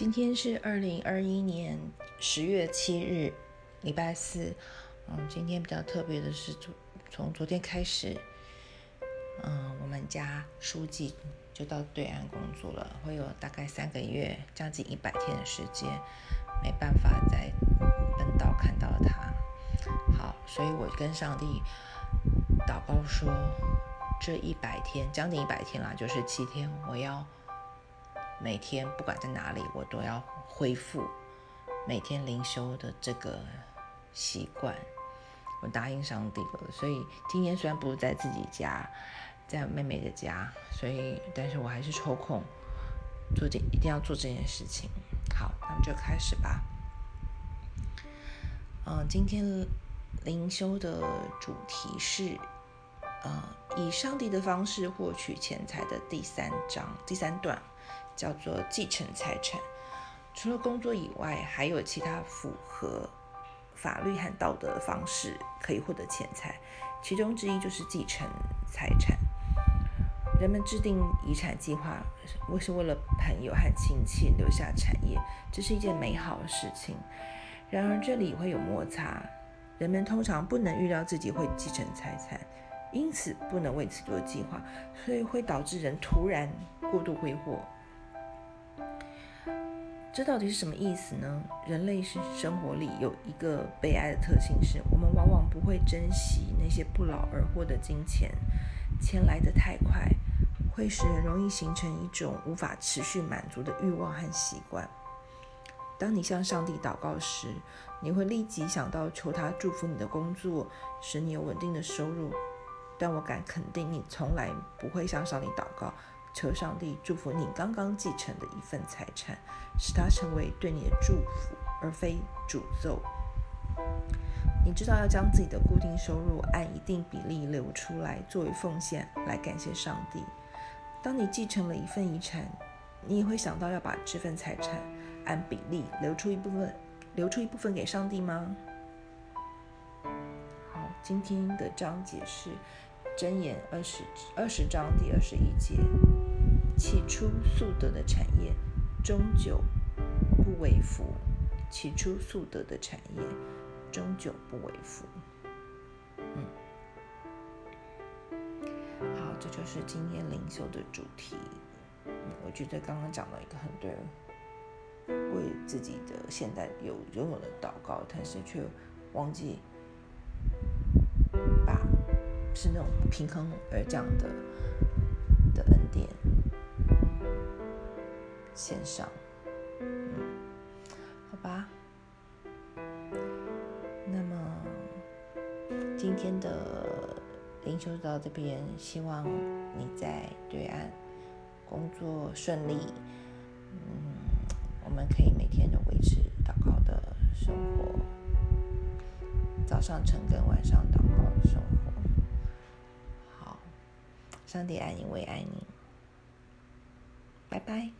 今天是二零二一年十月七日，礼拜四。嗯，今天比较特别的是，从从昨天开始，嗯，我们家书记就到对岸工作了，会有大概三个月，将近一百天的时间，没办法在本岛看到他。好，所以我跟上帝祷告说，这一百天，将近一百天啦，就是七天，我要。每天不管在哪里，我都要恢复每天灵修的这个习惯。我答应上帝了，所以今天虽然不是在自己家，在妹妹的家，所以但是我还是抽空做这，一定要做这件事情。好，那么就开始吧。嗯，今天灵修的主题是，呃，以上帝的方式获取钱财的第三章第三段。叫做继承财产，除了工作以外，还有其他符合法律和道德的方式可以获得钱财，其中之一就是继承财产。人们制定遗产计划，为是为了朋友和亲戚留下产业，这是一件美好的事情。然而这里会有摩擦，人们通常不能预料自己会继承财产，因此不能为此做计划，所以会导致人突然过度挥霍。这到底是什么意思呢？人类是生活里有一个悲哀的特性，是我们往往不会珍惜那些不劳而获的金钱，钱来得太快，会使人容易形成一种无法持续满足的欲望和习惯。当你向上帝祷告时，你会立即想到求他祝福你的工作，使你有稳定的收入。但我敢肯定，你从来不会向上帝祷告。求上帝祝福你刚刚继承的一份财产，使它成为对你的祝福，而非诅咒。你知道要将自己的固定收入按一定比例留出来作为奉献，来感谢上帝。当你继承了一份遗产，你也会想到要把这份财产按比例留出一部分，留出一部分给上帝吗？好，今天的章节是。箴言二十二十章第二十一节：起初素德的产业，终究不为福；起初素德的产业，终究不为福。嗯，好，这就是今天灵修的主题。我觉得刚刚讲到一个很对，为自己的现在有拥有的祷告，但是却忘记把。是那种平衡而降的的恩典线上，嗯，好吧。那么今天的灵修到这边，希望你在对岸工作顺利。嗯，我们可以每天都维持祷告的生活，早上晨更，晚上祷告的生活。好上帝爱你，我也爱你。拜拜。